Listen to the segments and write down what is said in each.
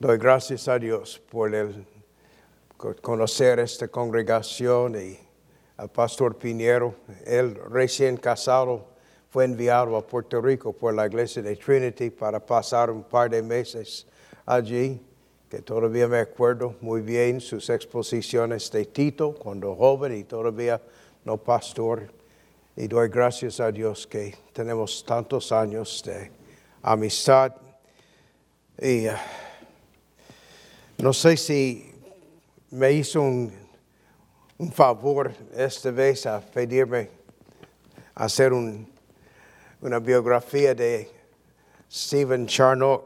Doy gracias a Dios por el conocer esta congregación y al pastor Piñero. Él recién casado fue enviado a Puerto Rico por la iglesia de Trinity para pasar un par de meses allí, que todavía me acuerdo muy bien sus exposiciones de Tito cuando joven y todavía no pastor. Y doy gracias a Dios que tenemos tantos años de amistad. Y no sé si me hizo un, un, favor esta vez a pedirme hacer un, una biografía de Stephen Charnock.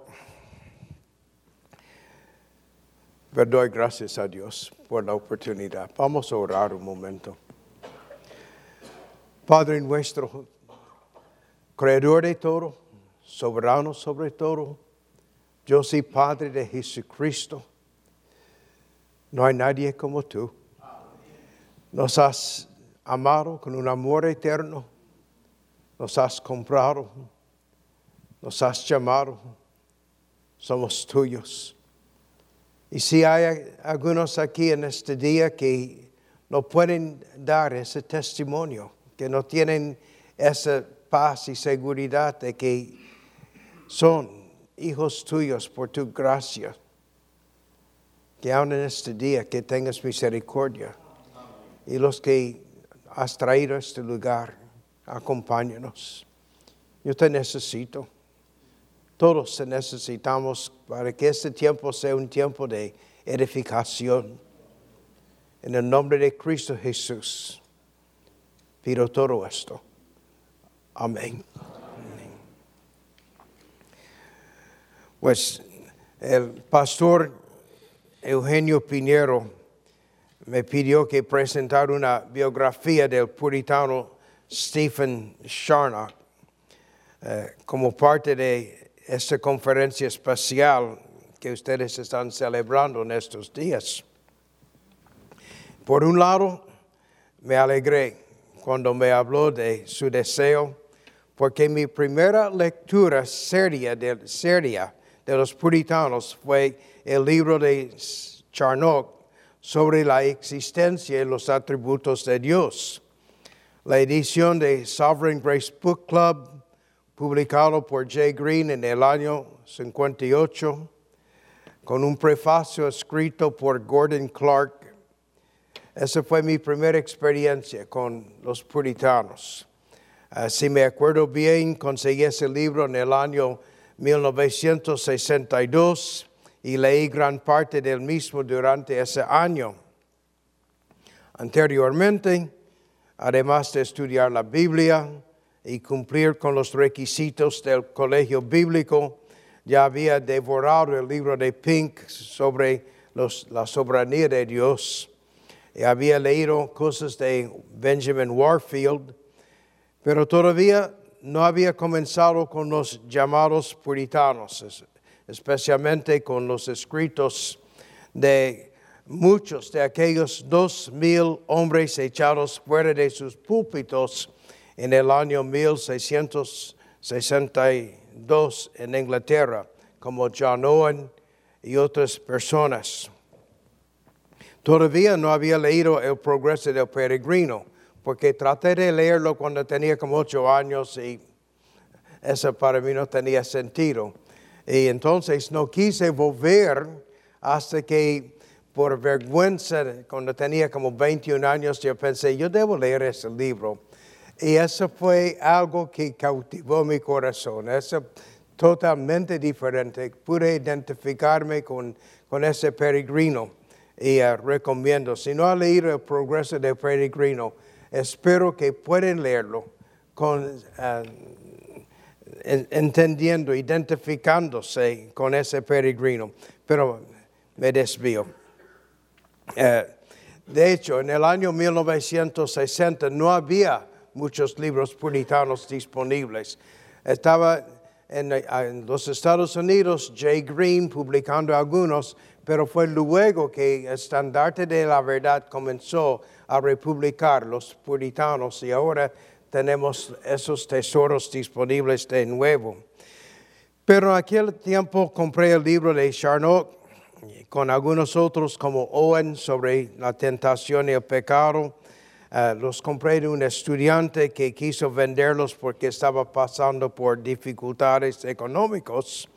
Pero doy gracias a Dios por la oportunidad. Vamos a orar un momento. Padre nuestro, creador de todo, soberano sobre todo, yo soy Padre de Jesucristo. No hay nadie como tú. Nos has amado con un amor eterno. Nos has comprado. Nos has llamado. Somos tuyos. Y si hay algunos aquí en este día que no pueden dar ese testimonio, que no tienen esa paz y seguridad de que son hijos tuyos por tu gracia, que aún en este día que tengas misericordia. Y los que has traído a este lugar, acompáñanos. Yo te necesito. Todos te necesitamos para que este tiempo sea un tiempo de edificación. En el nombre de Cristo Jesús, pido todo esto. Amén. Pues el pastor Eugenio Piñero me pidió que presentara una biografía del puritano Stephen Charnock eh, como parte de esta conferencia especial que ustedes están celebrando en estos días. Por un lado, me alegré cuando me habló de su deseo, porque mi primera lectura seria de los puritanos fue el libro de Charnock sobre la existencia y los atributos de Dios. La edición de Sovereign Grace Book Club, publicado por Jay Green en el año 58, con un prefacio escrito por Gordon Clark. Esa fue mi primera experiencia con los puritanos. Uh, si me acuerdo bien, conseguí ese libro en el año 1962 y leí gran parte del mismo durante ese año. Anteriormente, además de estudiar la Biblia y cumplir con los requisitos del colegio bíblico, ya había devorado el libro de Pink sobre los, la soberanía de Dios. Y había leído cosas de Benjamin Warfield, pero todavía no había comenzado con los llamados puritanos, especialmente con los escritos de muchos de aquellos dos mil hombres echados fuera de sus púlpitos en el año 1662 en Inglaterra, como John Owen y otras personas. Todavía no había leído El progreso del peregrino porque traté de leerlo cuando tenía como ocho años y eso para mí no tenía sentido. Y entonces no quise volver hasta que por vergüenza, cuando tenía como 21 años, yo pensé, yo debo leer ese libro. Y eso fue algo que cautivó mi corazón. Eso totalmente diferente. Pude identificarme con, con ese peregrino. Y uh, recomiendo, si no ha leído el progreso del peregrino, espero que puedan leerlo con, uh, entendiendo, identificándose con ese peregrino. Pero me desvío. Uh, de hecho, en el año 1960 no había muchos libros puritanos disponibles. Estaba en, los Estados Unidos Jay Green publicando algunos, pero fue luego que estandarte de la verdad comenzó a republicar los puritanos y ahora tenemos esos tesoros disponibles de nuevo. Pero en aquel tiempo compré el libro de Charnock con algunos otros como Owen sobre la tentación y el pecado. Uh, los compré de un estudiante que quiso venderlos porque estaba pasando por dificultades económicas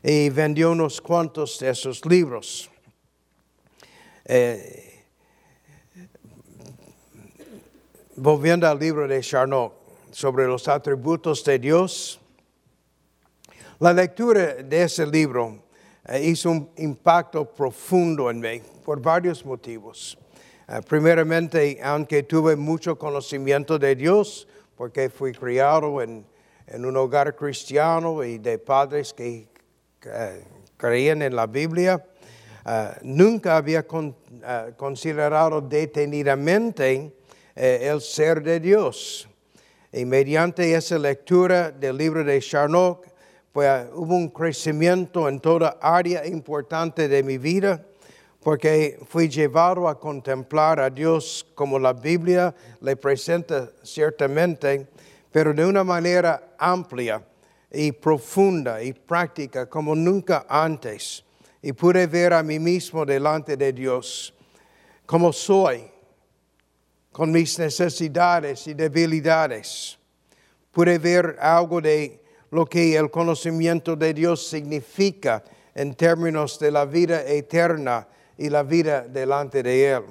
y vendió unos cuantos de esos libros. Eh, volviendo al libro de Charnock sobre los atributos de Dios, la lectura de ese libro eh, hizo un impacto profundo en mí por varios motivos. Eh, primeramente, aunque tuve mucho conocimiento de Dios, porque fui criado en, un hogar cristiano y de padres que eh, creían en la Biblia, nunca había considerado detenidamente el ser de Dios. Y mediante esa lectura del libro de Charnock, pues hubo un crecimiento en toda área importante de mi vida, porque fui llevado a contemplar a Dios como la Biblia le presenta ciertamente, pero de una manera amplia y profunda y práctica como nunca antes. Y pude ver a mí mismo delante de Dios como soy, con mis necesidades y debilidades. Pude ver algo de lo que el conocimiento de Dios significa en términos de la vida eterna y la vida delante de Él.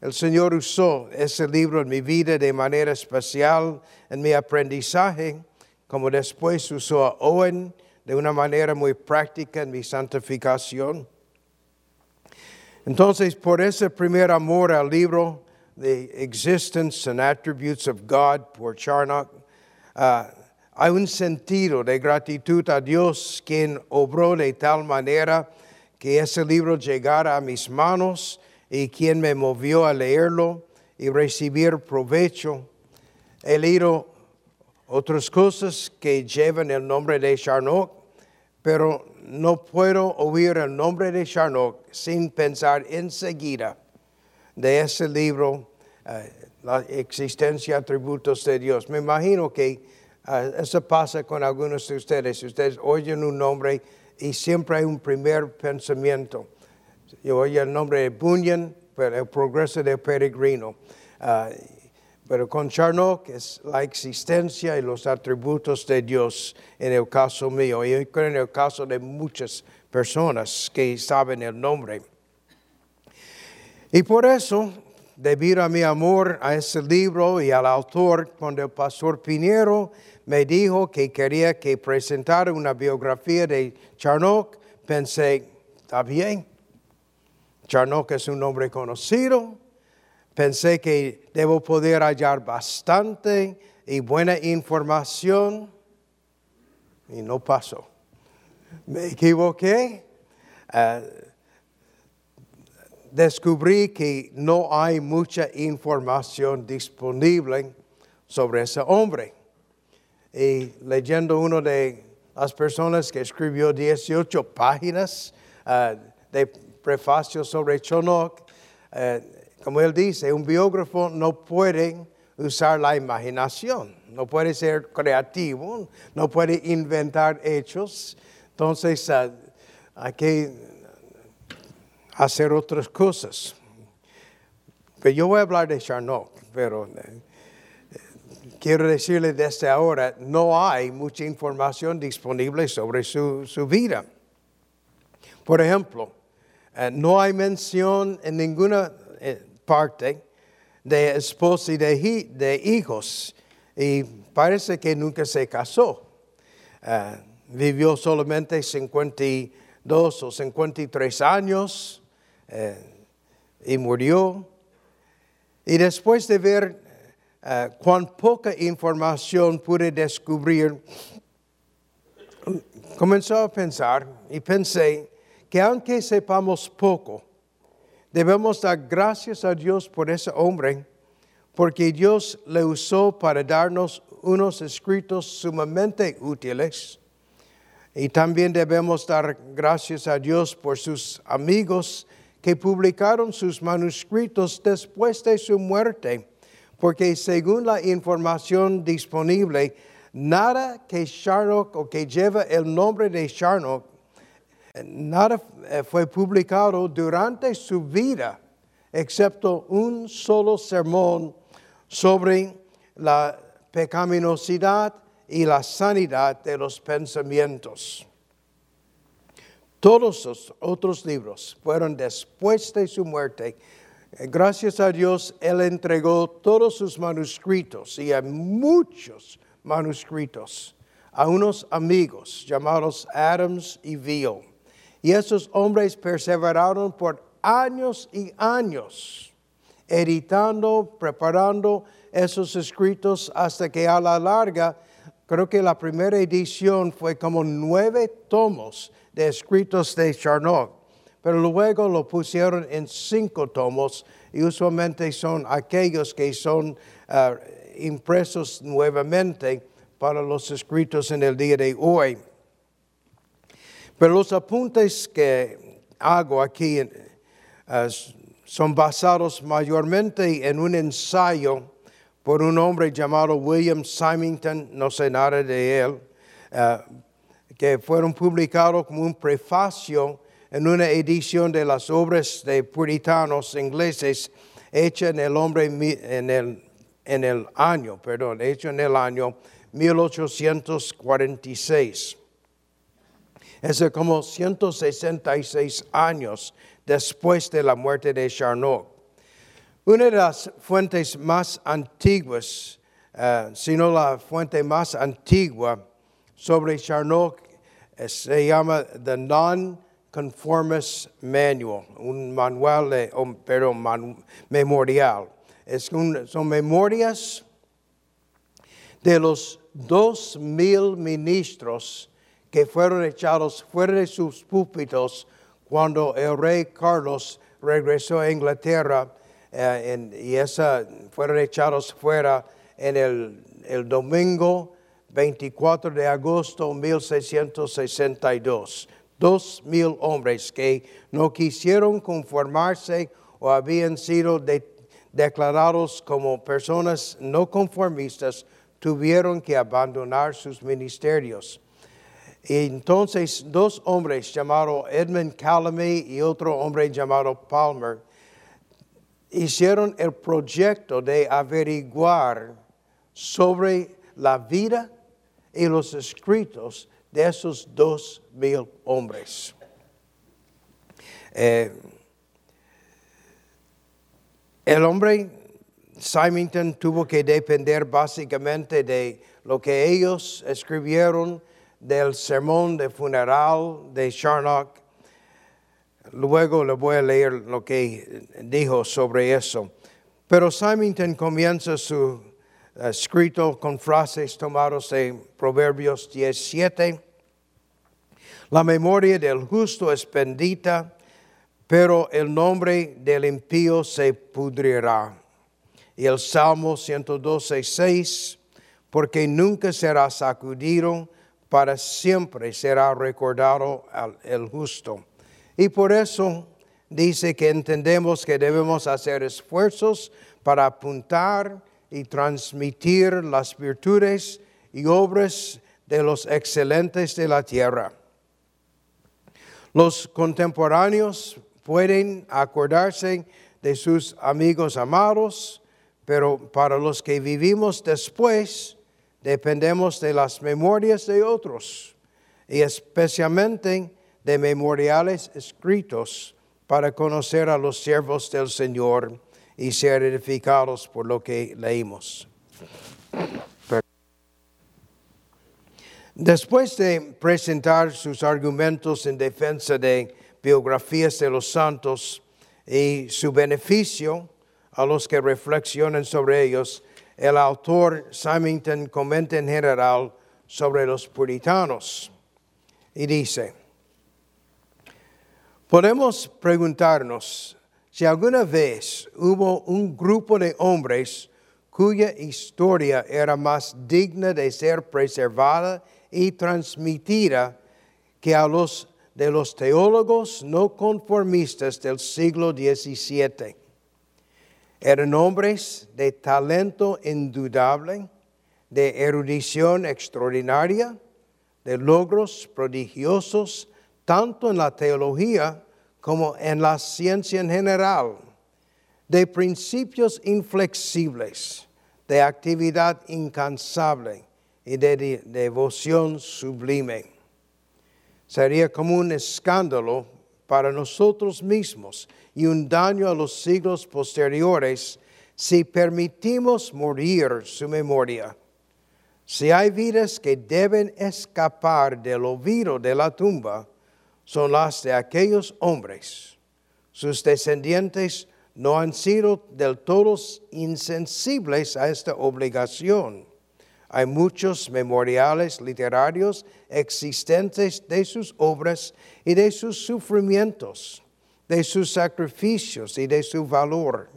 El Señor usó ese libro en mi vida de manera especial en mi aprendizaje, como después usó a Owen de una manera muy práctica en mi santificación. Entonces, por ese primer amor al libro, The Existence and Attributes of God, por Charnock, uh, hay un sentido de gratitud a Dios quien obró de tal manera que ese libro llegara a mis manos y quien me movió a leerlo y recibir provecho. He leído otras cosas que llevan el nombre de Charnock, pero no puedo oír el nombre de Charnock sin pensar enseguida de ese libro, eh, la existencia, atributos de Dios. Me imagino que Ah, eso pasa con algunos de ustedes. Ustedes oyen un nombre y siempre hay un primer pensamiento. Yo oí el nombre de Bunyan, pero el progreso del peregrino. Ah, pero con Charnock es la existencia y los atributos de Dios en el caso mío y en el caso de muchas personas que saben el nombre. Y por eso, debido a mi amor a ese libro y al autor, cuando el pastor Pinero me dijo que quería que presentara una biografía de Charnock, pensé, está bien. Charnock es un nombre conocido. Pensé que debo poder hallar bastante y buena información y no pasó. Me equivoqué. Eh, descubrí que no hay mucha información disponible sobre ese hombre y leyendo uno de las personas que escribió 18 páginas uh, de prefacio sobre Chonok, uh, como él dice, un biógrafo no puede usar la imaginación, no puede ser creativo, no puede inventar hechos. Entonces, uh, hay que hacer otras cosas. Pero yo voy a hablar de Charnock, pero quiero decirle desde ahora, no hay mucha información disponible sobre su, vida. Por ejemplo, eh, no hay mención en ninguna eh, parte de esposa y de, hijos. Y parece que nunca se casó. Eh, vivió solamente 52 o 53 años y murió. Y después de ver uh, cuán poca información pude descubrir, comenzó a pensar y pensé que aunque sepamos poco, debemos dar gracias a Dios por ese hombre, porque Dios le usó para darnos unos escritos sumamente útiles. Y también debemos dar gracias a Dios por sus amigos que publicaron sus manuscritos después de su muerte porque según la información disponible, nada que Sharnock o que lleva el nombre de Sharnock nada eh, fue publicado durante su vida, excepto un solo sermón sobre la pecaminosidad y la sanidad de los pensamientos. Todos los otros libros fueron después de su muerte. Gracias a Dios, Él entregó todos sus manuscritos y hay muchos manuscritos a unos amigos llamados Adams y Veal. Y esos hombres perseveraron por años y años, editando, preparando esos escritos hasta que a la larga, creo que la primera edición fue como nueve tomos de escritos de Charnock, pero luego lo pusieron en cinco tomos y usualmente son aquellos que son ah, impresos nuevamente para los escritos en el día de hoy. Pero los apuntes que hago aquí ah, son basados mayormente en un ensayo por un hombre llamado William Symington, no sé nada de él, ah, que fueron publicados como un prefacio en una edición de las obras de puritanos ingleses hecha en el hombre en el, en el año, perdón, hecho en el año 1846. Es como 166 años después de la muerte de Charnock. Una de las fuentes más antiguas, uh, si no la fuente más antigua sobre Charnock, eh, se llama The Non-Conformist Manual, un manual, de, pero man, memorial. Es un, son memorias de los dos mil ministros que fueron echados fuera de sus púlpitos cuando el rey Carlos regresó a Inglaterra eh, y esa, fueron echados fuera en el, el domingo 24 de agosto de 1662. Dos mil hombres que no quisieron conformarse o habían sido declarados como personas no conformistas tuvieron que abandonar sus ministerios. Entonces dos hombres llamados Edmund Calamy y otro hombre llamado Palmer hicieron el proyecto de averiguar sobre la vida y los escritos de esos dos mil hombres. Eh, el hombre Symington tuvo que depender básicamente de lo que ellos escribieron del sermón de funeral de Charnock Luego le voy a leer lo que dijo sobre eso. Pero Symington comienza su escrito con frases tomadas de Proverbios 17. La memoria del justo es bendita, pero el nombre del impío se pudrirá. Y el Salmo 112, 6, porque nunca será sacudido, para siempre será recordado el justo. Y por eso dice que entendemos que debemos hacer esfuerzos para apuntar y transmitir las virtudes y obras de los excelentes de la tierra. Los contemporáneos pueden acordarse de sus amigos amados, pero para los que vivimos después, dependemos de las memorias de otros y especialmente de memoriales escritos para conocer a los siervos del Señor y ser edificados por lo que leímos. Después de presentar sus argumentos en defensa de biografías de los santos y su beneficio a los que reflexionan sobre ellos, el autor Symington comenta en general sobre los puritanos y dice, Podemos preguntarnos si alguna vez hubo un grupo de hombres cuya historia era más digna de ser preservada y transmitida que a los de los teólogos no conformistas del siglo XVII. Eran hombres de talento indudable, de erudición extraordinaria, de logros prodigiosos, tanto en la teología como en la ciencia en general, de principios inflexibles, de actividad incansable y de devoción sublime. Sería como un escándalo para nosotros mismos y un daño a los siglos posteriores si permitimos morir su memoria. Si hay vidas que deben escapar del olvido de la tumba, son las de aquellos hombres. Sus descendientes no han sido del todo insensibles a esta obligación. Hay muchos memoriales literarios existentes de sus obras y de sus sufrimientos, de sus sacrificios y de su valor.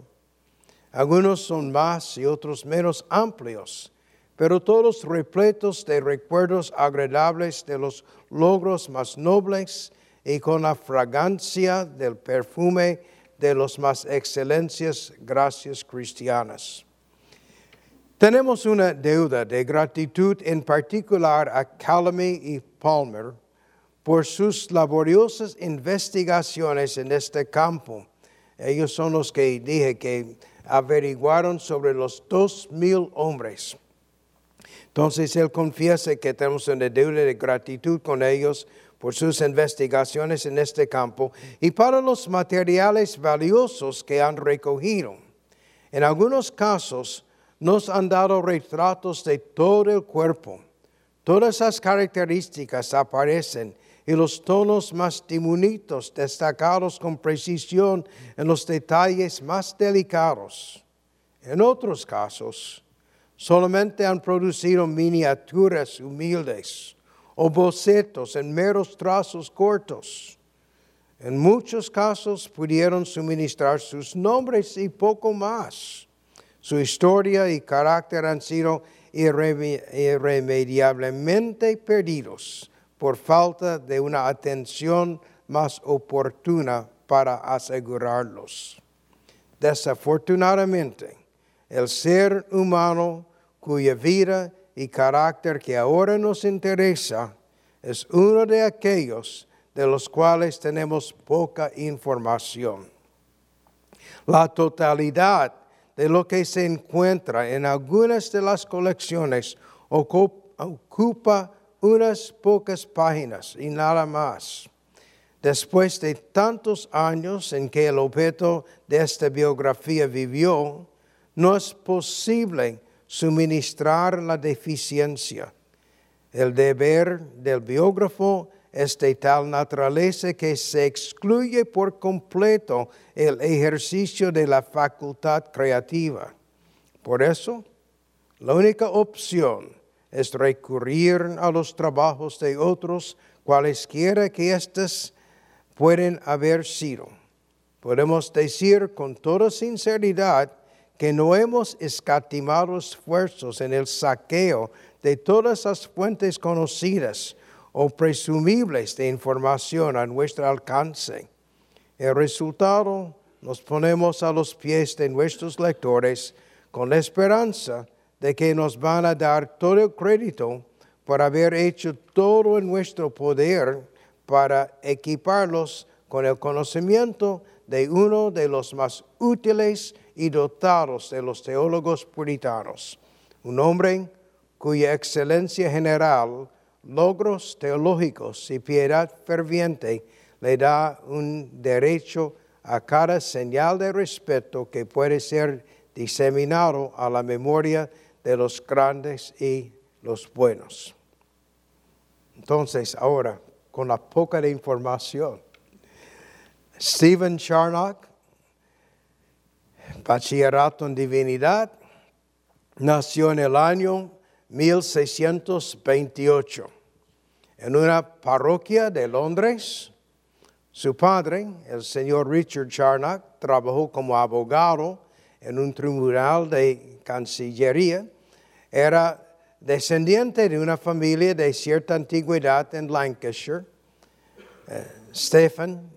Algunos son más y otros menos amplios, pero todos repletos de recuerdos agradables de los logros más nobles y con la fragancia del perfume de las más excelencias gracias cristianas. Tenemos una deuda de gratitud en particular a Calamy y Palmer por sus laboriosas investigaciones en este campo. Ellos son los que dije que averiguaron sobre los dos mil hombres. Entonces él confiesa que tenemos una deuda de gratitud con ellos por sus investigaciones en este campo y para los materiales valiosos que han recogido. En algunos casos nos han dado retratos de todo el cuerpo. Todas esas características aparecen y los tonos más diminutos destacados con precisión en los detalles más delicados. En otros casos, solamente han producido miniaturas humildes o bocetos en meros trazos cortos. En muchos casos pudieron suministrar sus nombres y poco más. Su historia y carácter han sido irremediablemente perdidos por falta de una atención más oportuna para asegurarlos. Desafortunadamente, el ser humano cuya vida y carácter que ahora nos interesa es uno de aquellos de los cuales tenemos poca información. La totalidad de lo que se encuentra en algunas de las colecciones ocupa unas pocas páginas y nada más. Después de tantos años en que el objeto de esta biografía vivió, no es posible suministrar la deficiencia. El deber del biógrafo es de tal naturaleza que se excluye por completo el ejercicio de la facultad creativa. Por eso, la única opción es recurrir a los trabajos de otros, cualesquiera que éstas pueden haber sido. Podemos decir con toda sinceridad que no hemos escatimado esfuerzos en el saqueo de todas las fuentes conocidas o presumibles de información a nuestro alcance. El resultado nos ponemos a los pies de nuestros lectores con la esperanza de que nos van a dar todo el crédito por haber hecho todo en nuestro poder para equiparlos con el conocimiento de uno de los más útiles y dotados de los teólogos puritanos, un hombre cuya excelencia general, logros teológicos y piedad ferviente le da un derecho a cada señal de respeto que puede ser diseminado a la memoria de los grandes y los buenos. Entonces, ahora, con la poca de información, Stephen Charnock bachillerato en divinidad, nació en el año 1628 en una parroquia de Londres. Su padre, el señor Richard Charnock, trabajó como abogado en un tribunal de Cancillería. Era descendiente de una familia de cierta antigüedad en Lancashire. Eh, Stephen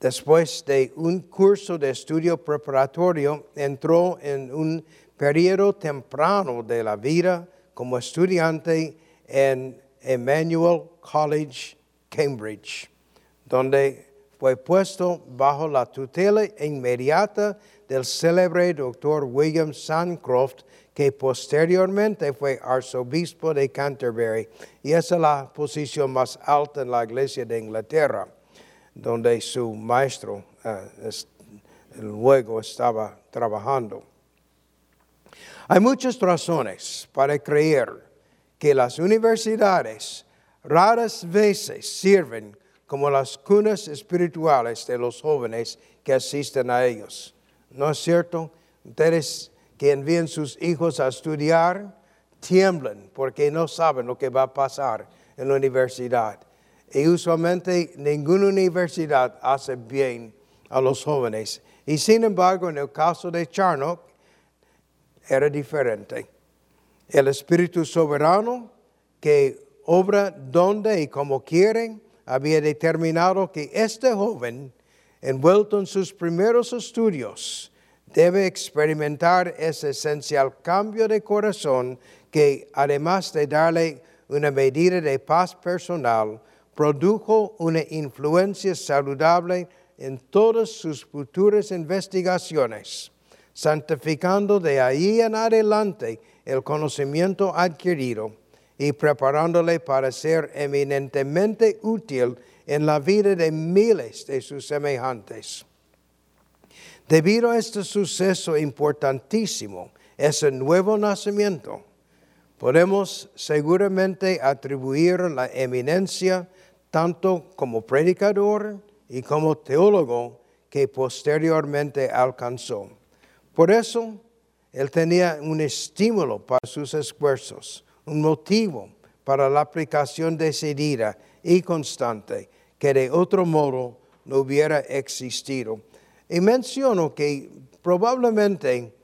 Después de un curso de estudio preparatorio, entró en un periodo temprano de la vida como estudiante en Emmanuel College Cambridge, donde fue puesto bajo la tutela inmediata del célebre doctor William Sancroft, que posteriormente fue arzobispo de Canterbury. Y esa es la posición más alta en la iglesia de Inglaterra, donde su maestro eh, luego estaba trabajando. Hay muchas razones para creer que las universidades raras veces sirven como las cunas espirituales de los jóvenes que asisten a ellos. ¿No es cierto? Ustedes que envían sus hijos a estudiar tiemblan porque no saben lo que va a pasar en la universidad. Y usualmente ninguna universidad hace bien a los jóvenes. Y sin embargo, en el caso de Charnock, era diferente. El Espíritu Soberano que obra donde y como quieren, había determinado que este joven, envuelto en sus primeros estudios, debe experimentar ese esencial cambio de corazón que, además de darle una medida de paz personal, produjo una influencia saludable en todas sus futuras investigaciones, santificando de ahí en adelante el conocimiento adquirido y preparándole para ser eminentemente útil en la vida de miles de sus semejantes. Debido a este suceso importantísimo, ese nuevo nacimiento, podemos seguramente atribuir la eminencia tanto como predicador y como teólogo que posteriormente alcanzó. Por eso, él tenía un estímulo para sus esfuerzos un motivo para la aplicación decidida y constante que de otro modo no hubiera existido. Y menciono que probablemente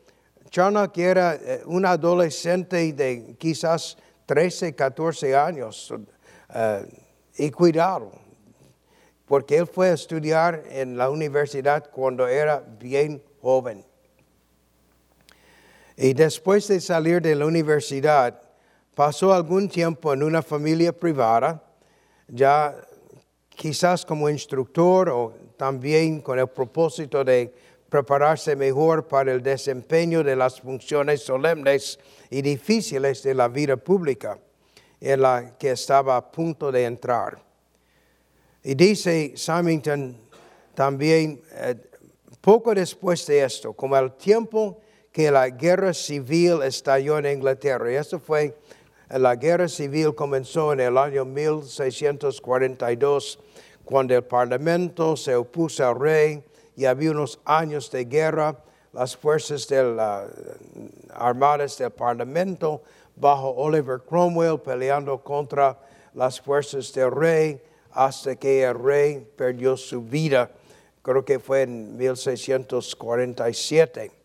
Charnock era eh, un adolescente de quizás 13, 14 años eh, y cuidado, porque él fue a estudiar en la universidad cuando era bien joven. Y después de salir de la universidad, pasó algún tiempo en una familia privada, ya quizás como instructor o también con el propósito de prepararse mejor para el desempeño de las funciones solemnes y difíciles de la vida pública en la que estaba a punto de entrar. Y dice Symington también, eh, poco después de esto, como el tiempo que la guerra civil estalló en Inglaterra, y eso fue la guerra civil comenzó en el año 1642, cuando el Parlamento se opuso al rey y había unos años de guerra. Las fuerzas armadas del Parlamento bajo Oliver Cromwell peleando contra las fuerzas del rey hasta que el rey perdió su vida. Creo que fue en 1647.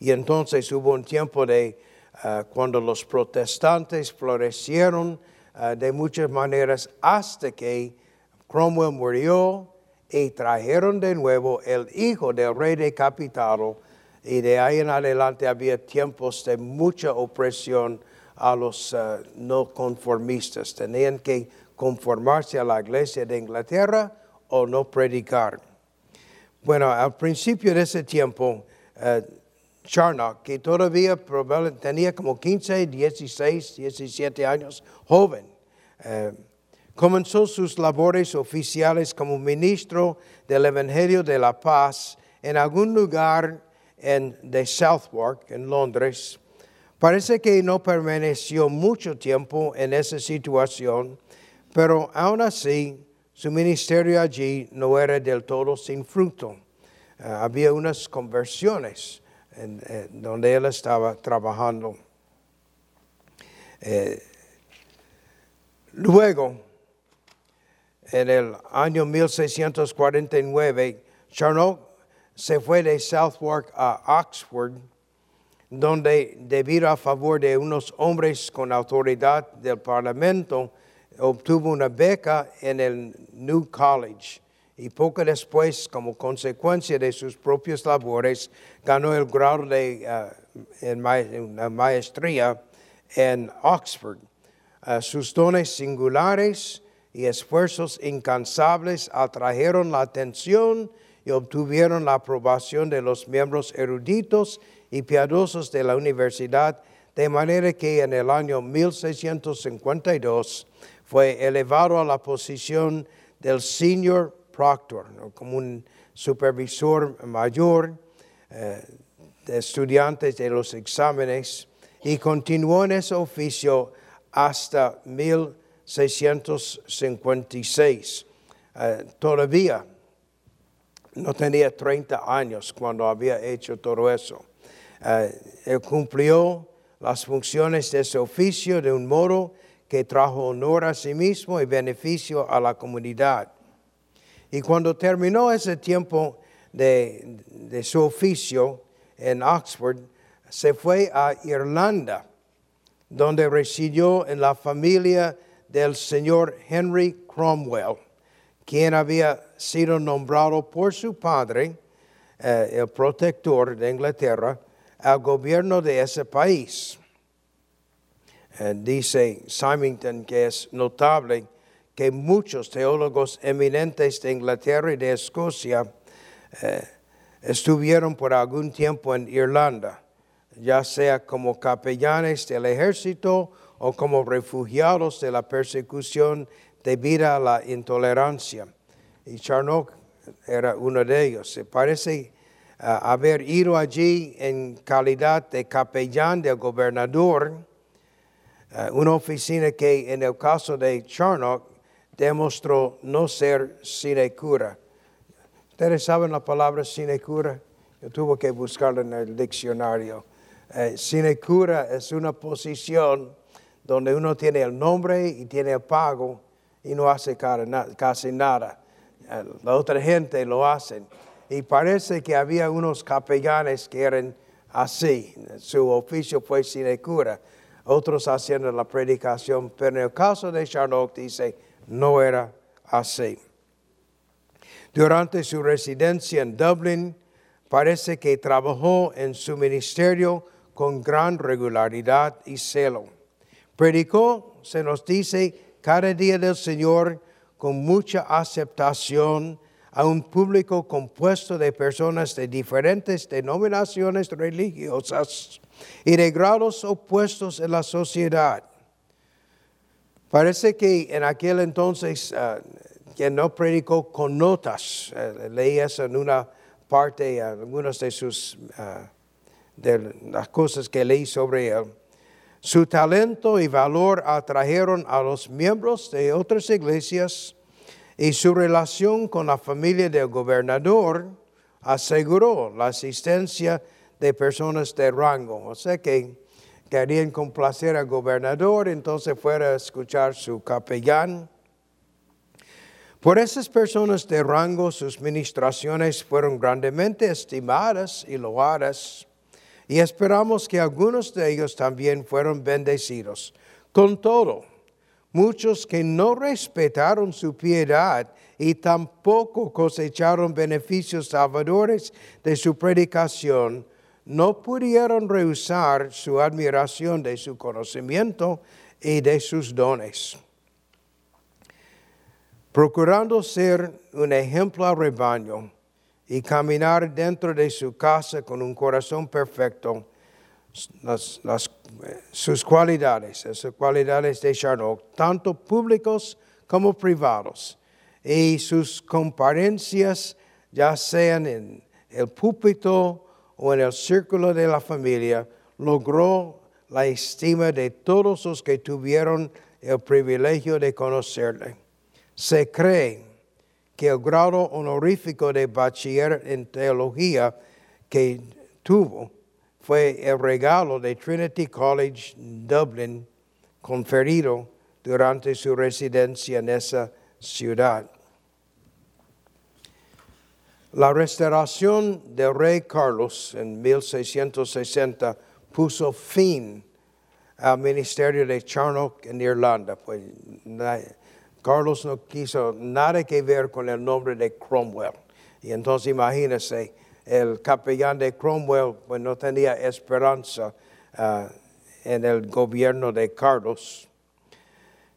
Y entonces hubo un tiempo de Ah, cuando los protestantes florecieron ah, de muchas maneras hasta que Cromwell murió y trajeron de nuevo el hijo del rey decapitado y de ahí en adelante había tiempos de mucha opresión a los ah, no conformistas. Tenían que conformarse a la iglesia de Inglaterra o no predicar. Bueno, al principio de ese tiempo, Charnock, que todavía tenía como 15, 16, 17 años, joven. Eh, comenzó sus labores oficiales como ministro del Evangelio de la Paz en algún lugar en, de Southwark, en Londres. Parece que no permaneció mucho tiempo en esa situación, pero aún así su ministerio allí no era del todo sin fruto. Eh, había unas conversiones en, donde él estaba trabajando. Eh, luego, en el año 1649, Charnock se fue de Southwark a Oxford, donde debido a favor de unos hombres con autoridad del Parlamento, obtuvo una beca en el New College y poco después, como consecuencia de sus propias labores, ganó el grado de uh, maestría en Oxford. Uh, sus dones singulares y esfuerzos incansables atrajeron la atención y obtuvieron la aprobación de los miembros eruditos y piadosos de la universidad, de manera que en el año 1652 fue elevado a la posición del senior proctor, como un supervisor mayor eh, de estudiantes de los exámenes, y continuó en ese oficio hasta 1656. Eh, todavía no tenía 30 años cuando había hecho todo eso. Eh, cumplió las funciones de ese oficio de un modo que trajo honor a sí mismo y beneficio a la comunidad. Y cuando terminó ese tiempo de, su oficio en Oxford, se fue a Irlanda, donde residió en la familia del señor Henry Cromwell, quien había sido nombrado por su padre, eh, el protector de Inglaterra, al gobierno de ese país. Eh, dice Symington que es notable que muchos teólogos eminentes de Inglaterra y de Escocia eh, estuvieron por algún tiempo en Irlanda, ya sea como capellanes del ejército o como refugiados de la persecución debido a la intolerancia. Y Charnock era uno de ellos. Se parece haber ido allí en calidad de capellán del gobernador, uh, una oficina que en el caso de Charnock demostró no ser sinecura. ¿Ustedes saben la palabra sinecura? Yo tuve que buscarla en el diccionario. Uh, sinecura es una posición donde uno tiene el nombre y tiene el pago y no hace casi nada. La otra gente lo hace. Y parece que había unos capellanes que eran así. Su oficio fue sinecura. Otros haciendo la predicación. Pero en el caso de Charlotte dice, no era así. Durante su residencia en Dublín, parece que trabajó en su ministerio con gran regularidad y celo. Predicó, se nos dice, cada día del Señor con mucha aceptación a un público compuesto de personas de diferentes denominaciones religiosas y de grados opuestos en la sociedad. Parece que en aquel entonces uh, no predicó con notas, uh, leías en una parte algunas de sus uh, de las cosas que leí sobre él. Su talento y valor atrajeron a los miembros de otras iglesias y su relación con la familia del gobernador aseguró la asistencia de personas de rango. O sea que querían complacer al gobernador, entonces fuera a escuchar su capellán. Por esas personas de rango, sus ministraciones fueron grandemente estimadas y loadas, y esperamos que algunos de ellos también fueron bendecidos. Con todo, muchos que no respetaron su piedad y tampoco cosecharon beneficios salvadores de su predicación, no pudieron rehusar su admiración de su conocimiento y de sus dones. Procurando ser un ejemplo al rebaño y caminar dentro de su casa con un corazón perfecto, sus cualidades, esas cualidades de Charnock, tanto públicos como privados, y sus comparencias, ya sean en el púlpito en el círculo de la familia, logró la estima de todos los que tuvieron el privilegio de conocerle. Se cree que el grado honorífico de bachiller en teología que tuvo fue el regalo de Trinity College Dublin conferido durante su residencia en esa ciudad. La restauración del rey Carlos en 1660 puso fin al ministerio de Charnock en Irlanda. Pues, Carlos no quiso nada que ver con el nombre de Cromwell. Y entonces imagínense, el capellán de Cromwell pues, no tenía esperanza ah, en el gobierno de Carlos.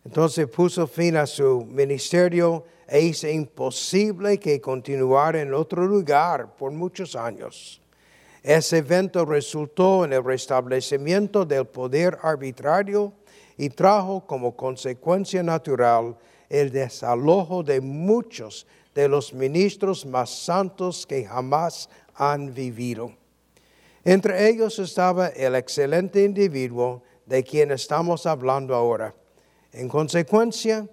Entonces puso fin a su ministerio e hizo imposible que continuara en otro lugar por muchos años. Ese evento resultó en el restablecimiento del poder arbitrario y trajo como consecuencia natural el desalojo de muchos de los ministros más santos que jamás han vivido. Entre ellos estaba el excelente individuo de quien estamos hablando ahora. En consecuencia,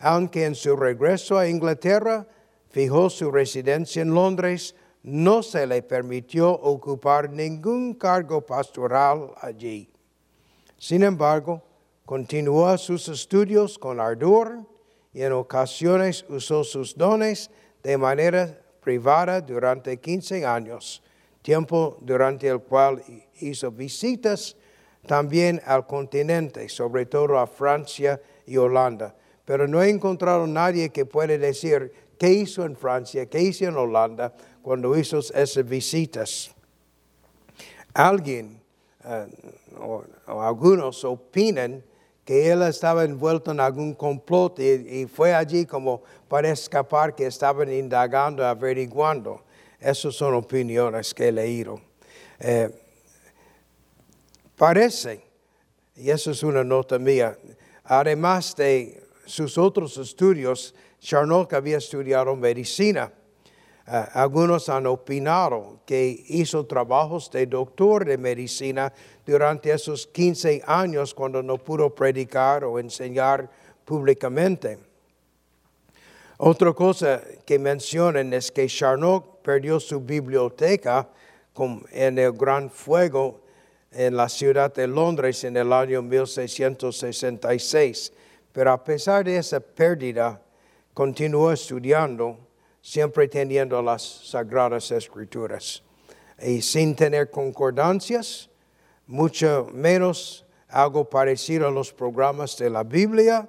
aunque en su regreso a Inglaterra fijó su residencia en Londres, no se le permitió ocupar ningún cargo pastoral allí. Sin embargo, continuó sus estudios con ardor y en ocasiones usó sus dones de manera privada durante 15 años, tiempo durante el cual hizo visitas también al continente, sobre todo a Francia y Holanda. Pero no he encontrado nadie que pueda decir qué hizo en Francia, qué hizo en Holanda cuando hizo esas visitas. Alguien eh, o algunos opinan que él estaba envuelto en algún complot y, fue allí como para escapar, que estaban indagando, averiguando. Esas son opiniones que he leído. Eh, parece, y eso es una nota mía, además de sus otros estudios, Charnock había estudiado medicina. Eh, algunos han opinado que hizo trabajos de doctor de medicina durante esos 15 años cuando no pudo predicar o enseñar públicamente. Otra cosa que mencionan es que Charnock perdió su biblioteca en el Gran Fuego en la ciudad de Londres en el año 1666. Pero a pesar de esa pérdida, continuó estudiando, siempre teniendo las sagradas escrituras. Y sin tener concordancias, mucho menos algo parecido a los programas de la Biblia,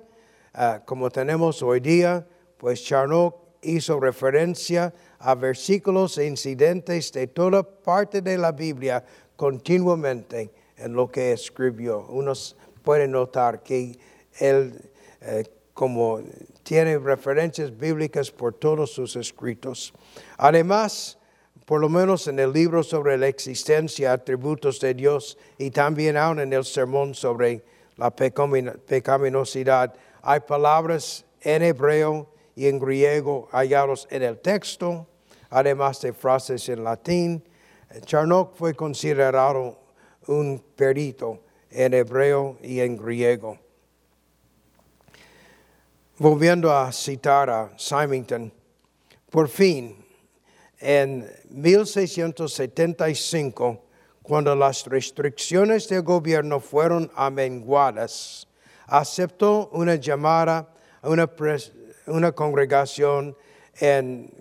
ah, como tenemos hoy día, pues Charnock hizo referencia a versículos e incidentes de toda parte de la Biblia continuamente en lo que escribió. Unos pueden notar que él, eh, como tiene referencias bíblicas por todos sus escritos. Además, por lo menos en el libro sobre la existencia, atributos de Dios y también aún en el sermón sobre la pecaminosidad, hay palabras en hebreo y en griego hallados en el texto, además de frases en latín. Charnock fue considerado un perito en hebreo y en griego. Volviendo a citar a Symington, por fin, en 1675, cuando las restricciones del gobierno fueron amenguadas, aceptó una llamada a una, una congregación en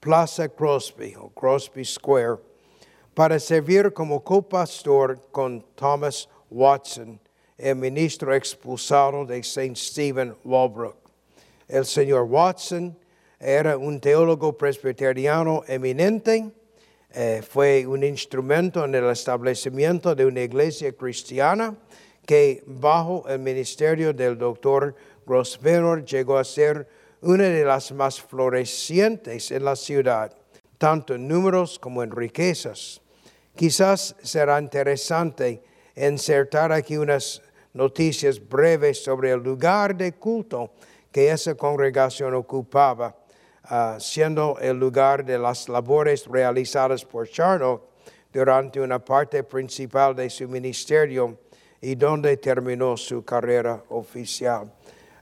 Plaza Crosby o Crosby Square para servir como copastor con Thomas Watson, el ministro expulsado de St. Stephen Walbrook. El señor Watson era un teólogo presbiteriano eminente, eh, fue un instrumento en el establecimiento de una iglesia cristiana que bajo el ministerio del doctor Grosvenor llegó a ser una de las más florecientes en la ciudad, tanto en números como en riquezas. Quizás será interesante insertar aquí unas noticias breves sobre el lugar de culto que esa congregación ocupaba Ah, siendo el lugar de las labores realizadas por Charnock durante una parte principal de su ministerio y donde terminó su carrera oficial.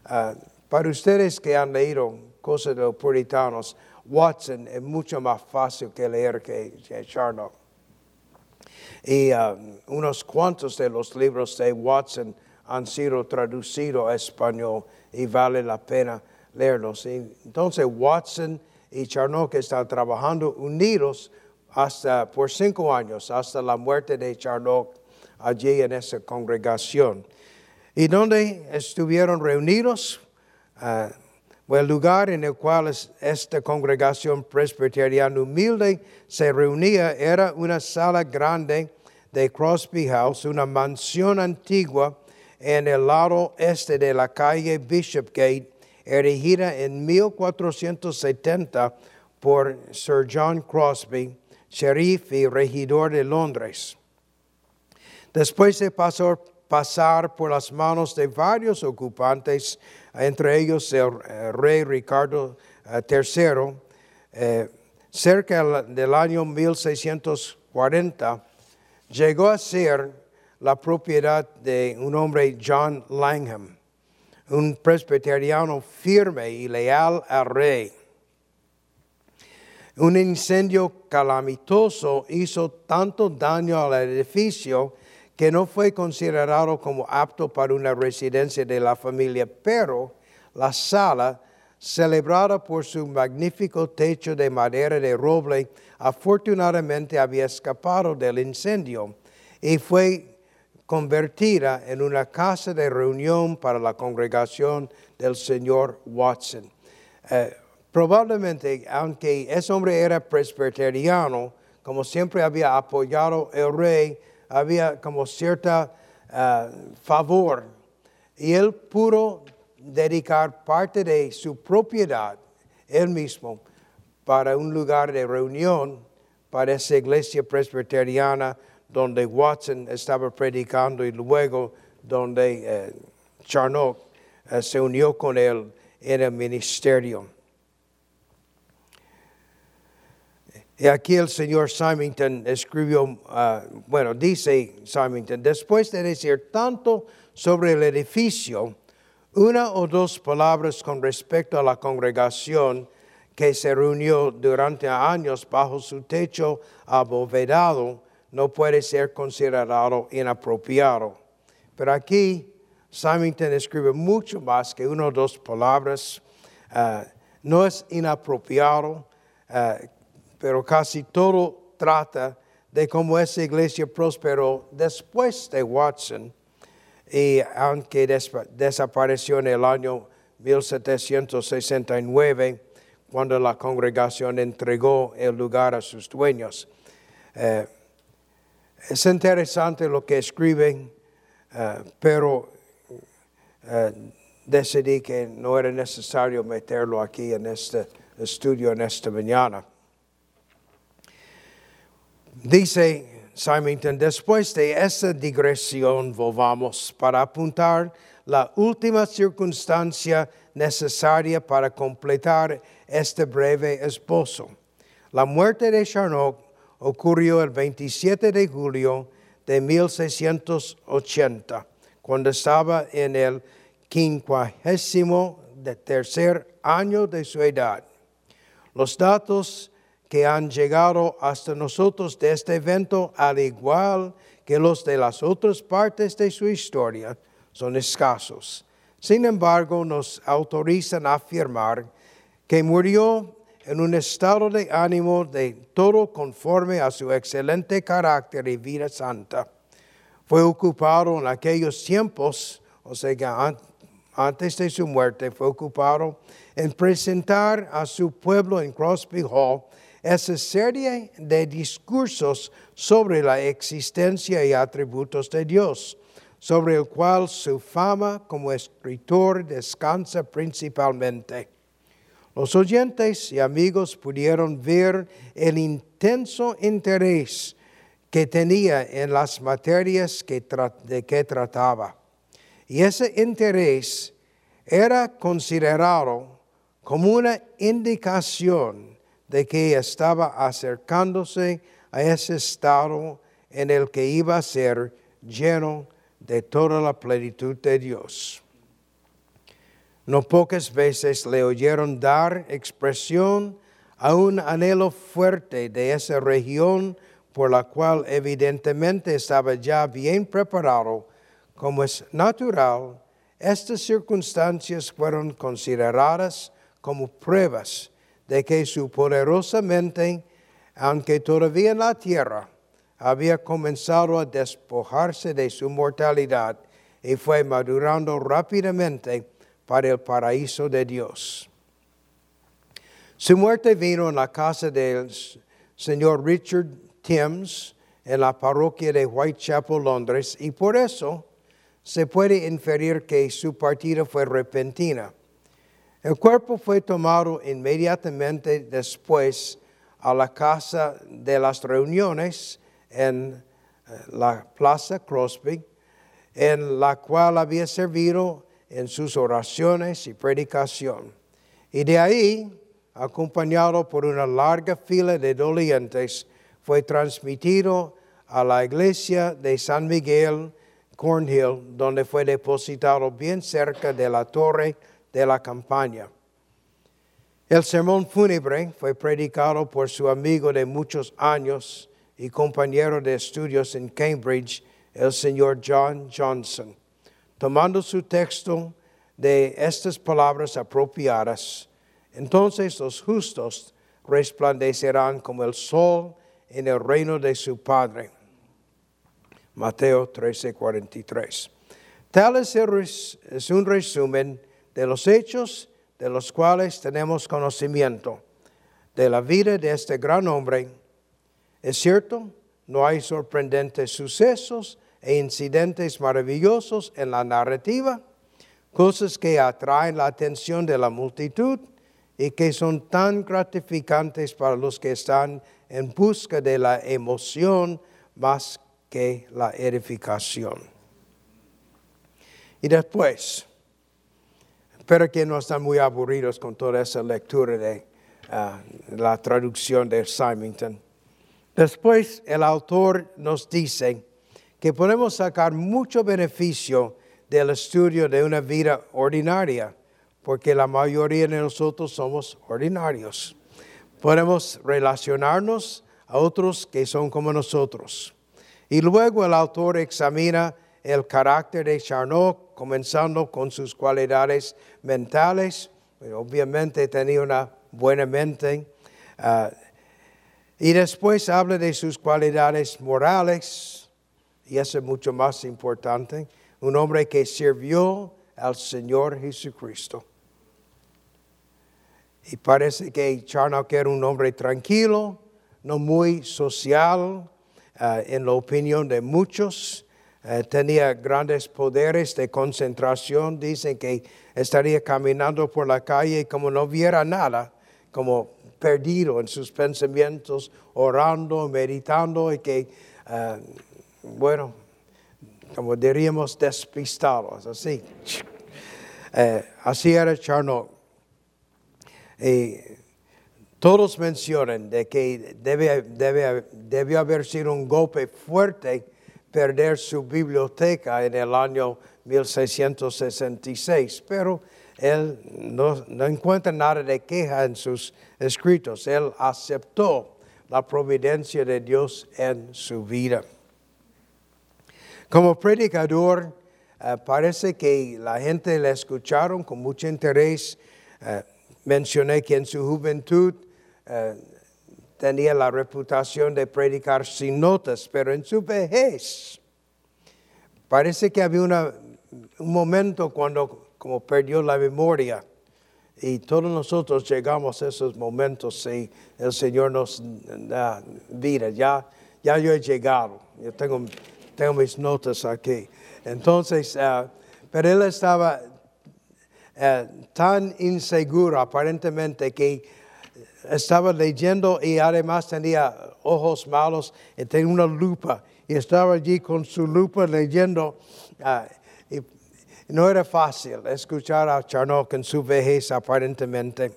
Ah, para ustedes que han leído cosas de los puritanos, Watson es mucho más fácil que leer que, Charnock. Y ah, unos cuantos de los libros de Watson han sido traducidos a español y vale la pena leerlos. Entonces Watson y Charnock están trabajando unidos hasta por cinco años, hasta la muerte de Charnock allí en esa congregación. ¿Y dónde estuvieron reunidos? Uh, el lugar en el cual esta congregación presbiteriana humilde se reunía era una sala grande de Crosby House, una mansión antigua en el lado este de la calle Bishopgate, erigida en 1470 por Sir John Crosby, sheriff y regidor de Londres. Después de pasar, por las manos de varios ocupantes, entre ellos el eh, rey Ricardo III, eh, cerca del año 1640, llegó a ser la propiedad de un hombre John Langham, un presbiteriano firme y leal al rey. Un incendio calamitoso hizo tanto daño al edificio que no fue considerado como apto para una residencia de la familia, pero la sala, celebrada por su magnífico techo de madera de roble, afortunadamente había escapado del incendio y fue convertida en una casa de reunión para la congregación del señor Watson. Eh, probablemente, aunque ese hombre era presbiteriano, como siempre había apoyado el rey, había como cierta eh, favor y él pudo dedicar parte de su propiedad, él mismo, para un lugar de reunión para esa iglesia presbiteriana donde Watson estaba predicando y luego donde eh, Charnock eh, se unió con él en el ministerio. Y aquí el señor Symington escribió, ah, bueno, dice Symington, después de decir tanto sobre el edificio, una o dos palabras con respecto a la congregación que se reunió durante años bajo su techo abovedado no puede ser considerado inapropiado. Pero aquí Symington escribe mucho más que una o dos palabras. Ah, no es inapropiado, ah, pero casi todo trata de cómo esa iglesia prosperó después de Watson y aunque desapareció en el año 1769 cuando la congregación entregó el lugar a sus dueños. Eh, es interesante lo que escriben, eh, pero eh, decidí que no era necesario meterlo aquí en este estudio en esta mañana. Dice Symington, después de esa digresión volvamos para apuntar la última circunstancia necesaria para completar este breve esposo. La muerte de Charnock ocurrió el 27 de julio de 1680, cuando estaba en el quincuagésimo tercer año de su edad. Los datos que han llegado hasta nosotros de este evento, al igual que los de las otras partes de su historia, son escasos. Sin embargo, nos autorizan a afirmar que murió en un estado de ánimo de todo conforme a su excelente carácter y vida santa. Fue ocupado en aquellos tiempos, o sea antes de su muerte, fue ocupado en presentar a su pueblo en Crosby Hall esa serie de discursos sobre la existencia y atributos de Dios, sobre el cual su fama como escritor descansa principalmente. Los oyentes y amigos pudieron ver el intenso interés que tenía en las materias que de que trataba. Y ese interés era considerado como una indicación de que estaba acercándose a ese estado en el que iba a ser lleno de toda la plenitud de Dios. No pocas veces le oyeron dar expresión a un anhelo fuerte de esa región por la cual evidentemente estaba ya bien preparado, como es natural, estas circunstancias fueron consideradas como pruebas de que su poderosa mente, aunque todavía en la tierra, había comenzado a despojarse de su mortalidad y fue madurando rápidamente para el paraíso de Dios. Su muerte vino en la casa del señor Richard Timms en la parroquia de Whitechapel, Londres, y por eso se puede inferir que su partida fue repentina. El cuerpo fue tomado inmediatamente después a la casa de las reuniones en eh, la Plaza Crosby, en la cual había servido en sus oraciones y predicación. Y de ahí, acompañado por una larga fila de dolientes, fue transmitido a la iglesia de San Miguel, Cornhill, donde fue depositado bien cerca de la torre de la campaña. El sermón fúnebre fue predicado por su amigo de muchos años y compañero de estudios en Cambridge, el señor John Johnson. Tomando su texto de estas palabras apropiadas, entonces los justos resplandecerán como el sol en el reino de su Padre. Mateo 13:43. Tal es un resumen de los hechos de los cuales tenemos conocimiento de la vida de este gran hombre. Es cierto, no hay sorprendentes sucesos e incidentes maravillosos en la narrativa, cosas que atraen la atención de la multitud y que son tan gratificantes para los que están en busca de la emoción más que la edificación. Y después, Espero que no están muy aburridos con toda esa lectura de ah, la traducción de Symington. Después, el autor nos dice que podemos sacar mucho beneficio del estudio de una vida ordinaria, porque la mayoría de nosotros somos ordinarios. Podemos relacionarnos a otros que son como nosotros. Y luego el autor examina el carácter de Charnock, comenzando con sus cualidades mentales. Obviamente tenía una buena mente. Ah, y después habla de sus cualidades morales, y eso es mucho más importante. Un hombre que sirvió al Señor Jesucristo. Y parece que Charnock era un hombre tranquilo, no muy social, ah, en la opinión de muchos. Eh, tenía grandes poderes de concentración. Dicen que estaría caminando por la calle y como no viera nada, como perdido en sus pensamientos, orando, meditando y que, eh, bueno, como diríamos, despistados, así. Eh, así era Charnock. Y todos mencionan de que debe, debe, debió haber sido un golpe fuerte perder su biblioteca en el año 1666, pero él no, encuentra nada de queja en sus escritos. Él aceptó la providencia de Dios en su vida. Como predicador, eh, parece que la gente le escucharon con mucho interés. Eh, mencioné que en su juventud eh, tenía la reputación de predicar sin notas, pero en su vejez parece que había un momento cuando como perdió la memoria. Y todos nosotros llegamos a esos momentos y el Señor nos da vida. Ya, ya yo he llegado. Yo tengo, tengo mis notas aquí. Entonces, uh, pero él estaba uh, tan inseguro aparentemente que estaba leyendo y además tenía ojos malos y tenía una lupa y estaba allí con su lupa leyendo. Ah, no era fácil escuchar a Charnock en su vejez aparentemente.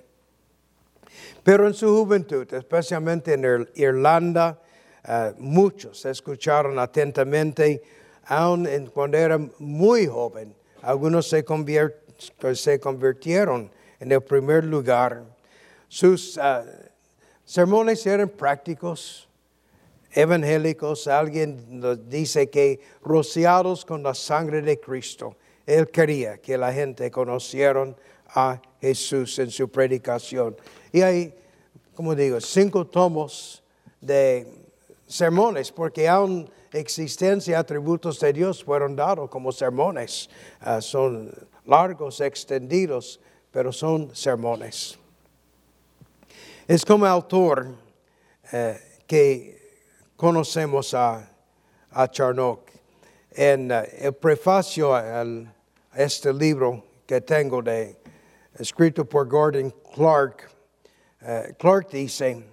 Pero en su juventud, especialmente en Irlanda, ah, muchos escucharon atentamente, aun cuando era muy joven. Algunos se, se convirtieron en el primer lugar sus ah, sermones eran prácticos, evangélicos. Alguien nos dice que rociados con la sangre de Cristo. Él quería que la gente conocieran a Jesús en su predicación. Y hay, como digo, cinco tomos de sermones, porque aún existencia atributos de Dios fueron dados como sermones. Ah, son largos, extendidos, pero son sermones. Es como autor eh, que conocemos a, a Charnock. en uh, el prefacio al- a este libro que tengo de, escrito por Gordon Clark, eh, Clark dice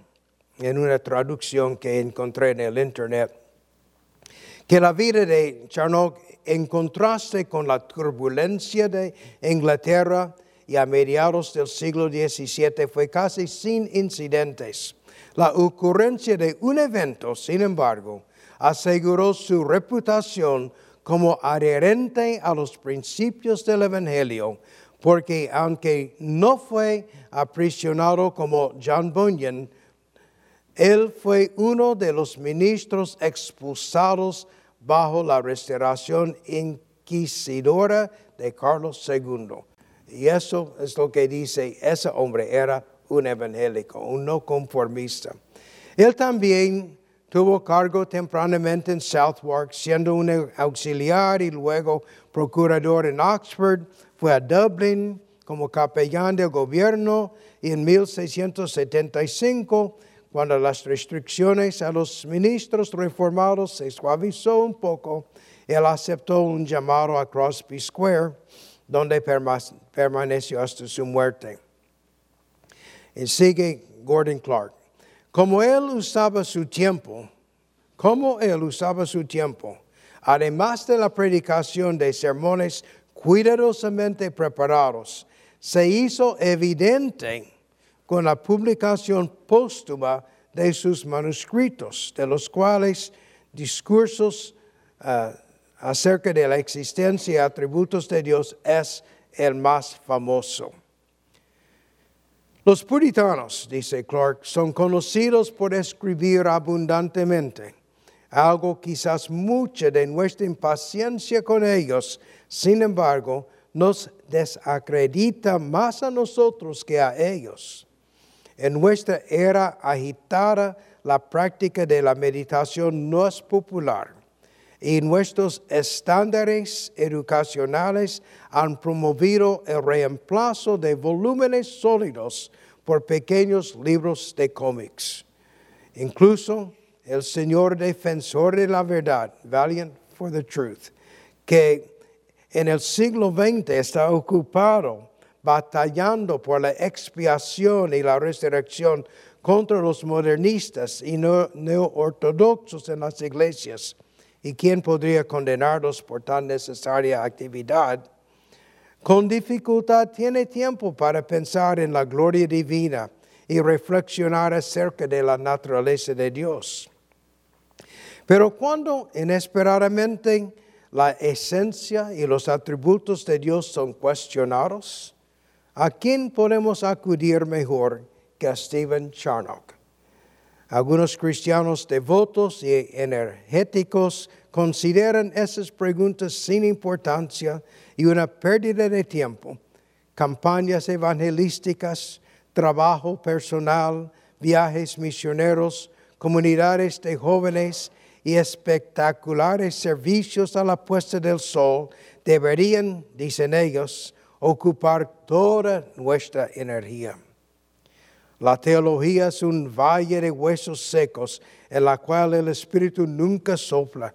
en una traducción que encontré en el internet que la vida de Charnock en contraste con la turbulencia de Inglaterra y a mediados del siglo XVII fue casi sin incidentes. La ocurrencia de un evento, sin embargo, aseguró su reputación como adherente a los principios del Evangelio, porque aunque no fue aprisionado como John Bunyan, él fue uno de los ministros expulsados bajo la restauración inquisidora de Carlos II. Y eso es lo que dice, ese hombre era un evangélico, un no conformista. Él también tuvo cargo tempranamente en Southwark, siendo un auxiliar y luego procurador en Oxford. Fue a Dublin como capellán del gobierno y en 1675 cuando las restricciones a los ministros reformados se suavizó un poco, él aceptó un llamado a Crosby Square, donde perma- permaneció hasta su muerte. Y sigue Gordon Clark. Como él usaba su tiempo, como él usaba su tiempo, además de la predicación de sermones cuidadosamente preparados, se hizo evidente con la publicación póstuma de sus manuscritos, de los cuales discursos ah, acerca de la existencia y atributos de Dios es el más famoso. Los puritanos, dice Clark, son conocidos por escribir abundantemente, algo quizás mucha de nuestra impaciencia con ellos, sin embargo, nos desacredita más a nosotros que a ellos. En nuestra era agitada, la práctica de la meditación no es popular y nuestros estándares educacionales han promovido el reemplazo de volúmenes sólidos por pequeños libros de cómics. Incluso el señor defensor de la verdad, Valiant for the Truth, que en el siglo XX está ocupado batallando por la expiación y la resurrección contra los modernistas y neoortodoxos en las iglesias. ¿Y quién podría condenarlos por tan necesaria actividad? Con dificultad tiene tiempo para pensar en la gloria divina y reflexionar acerca de la naturaleza de Dios. Pero cuando inesperadamente la esencia y los atributos de Dios son cuestionados, ¿a quién podemos acudir mejor que a Stephen Charnock? Algunos cristianos devotos y energéticos consideran esas preguntas sin importancia y una pérdida de tiempo. Campañas evangelísticas, trabajo personal, viajes misioneros, comunidades de jóvenes y espectaculares servicios a la puesta del sol deberían, dicen ellos, ocupar toda nuestra energía. La teología es un valle de huesos secos en la cual el Espíritu nunca sopla.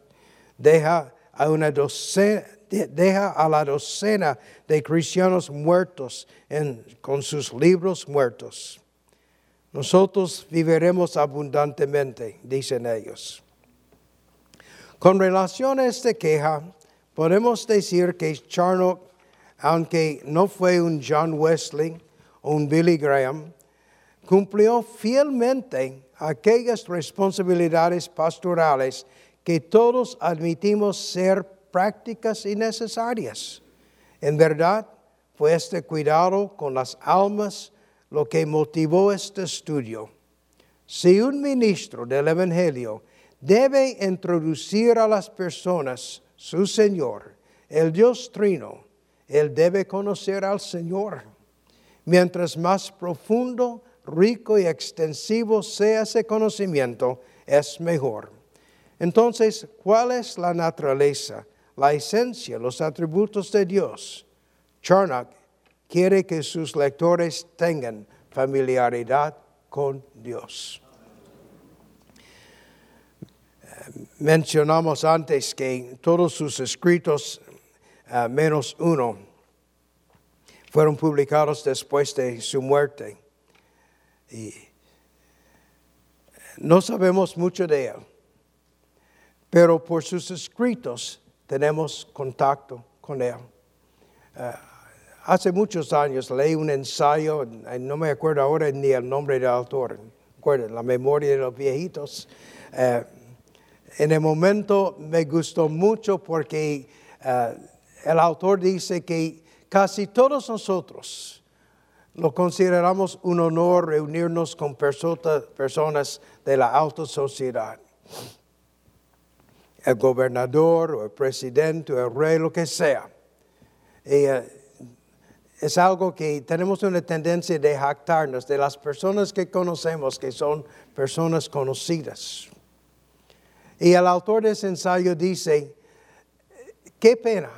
Deja a, una docena, de- deja a la docena de cristianos muertos con sus libros muertos. Nosotros viviremos abundantemente, dicen ellos. Con relación a esta queja, podemos decir que Charnock, aunque no fue un John Wesley o un Billy Graham, cumplió fielmente aquellas responsabilidades pastorales que todos admitimos ser prácticas y necesarias. En verdad, fue este cuidado con las almas lo que motivó este estudio. Si un ministro del Evangelio debe introducir a las personas su Señor, el Dios Trino, él debe conocer al Señor. Mientras más profundo, rico y extensivo sea ese conocimiento, es mejor. Entonces, ¿cuál es la naturaleza, la esencia, los atributos de Dios? Charnock quiere que sus lectores tengan familiaridad con Dios. Mencionamos antes que todos sus escritos, uh, menos uno, fueron publicados después de su muerte. Y no sabemos mucho de él, pero por sus escritos tenemos contacto con él. Uh, hace muchos años leí un ensayo, no me acuerdo ahora ni el nombre del autor, recuerden, la memoria de los viejitos. Uh, en el momento me gustó mucho porque el autor dice que casi todos nosotros lo consideramos un honor reunirnos con personas de la alta sociedad. El gobernador o el presidente o el rey, lo que sea. Y, uh, es algo que tenemos una tendencia de jactarnos de las personas que conocemos, que son personas conocidas. Y el autor de ese ensayo dice, qué pena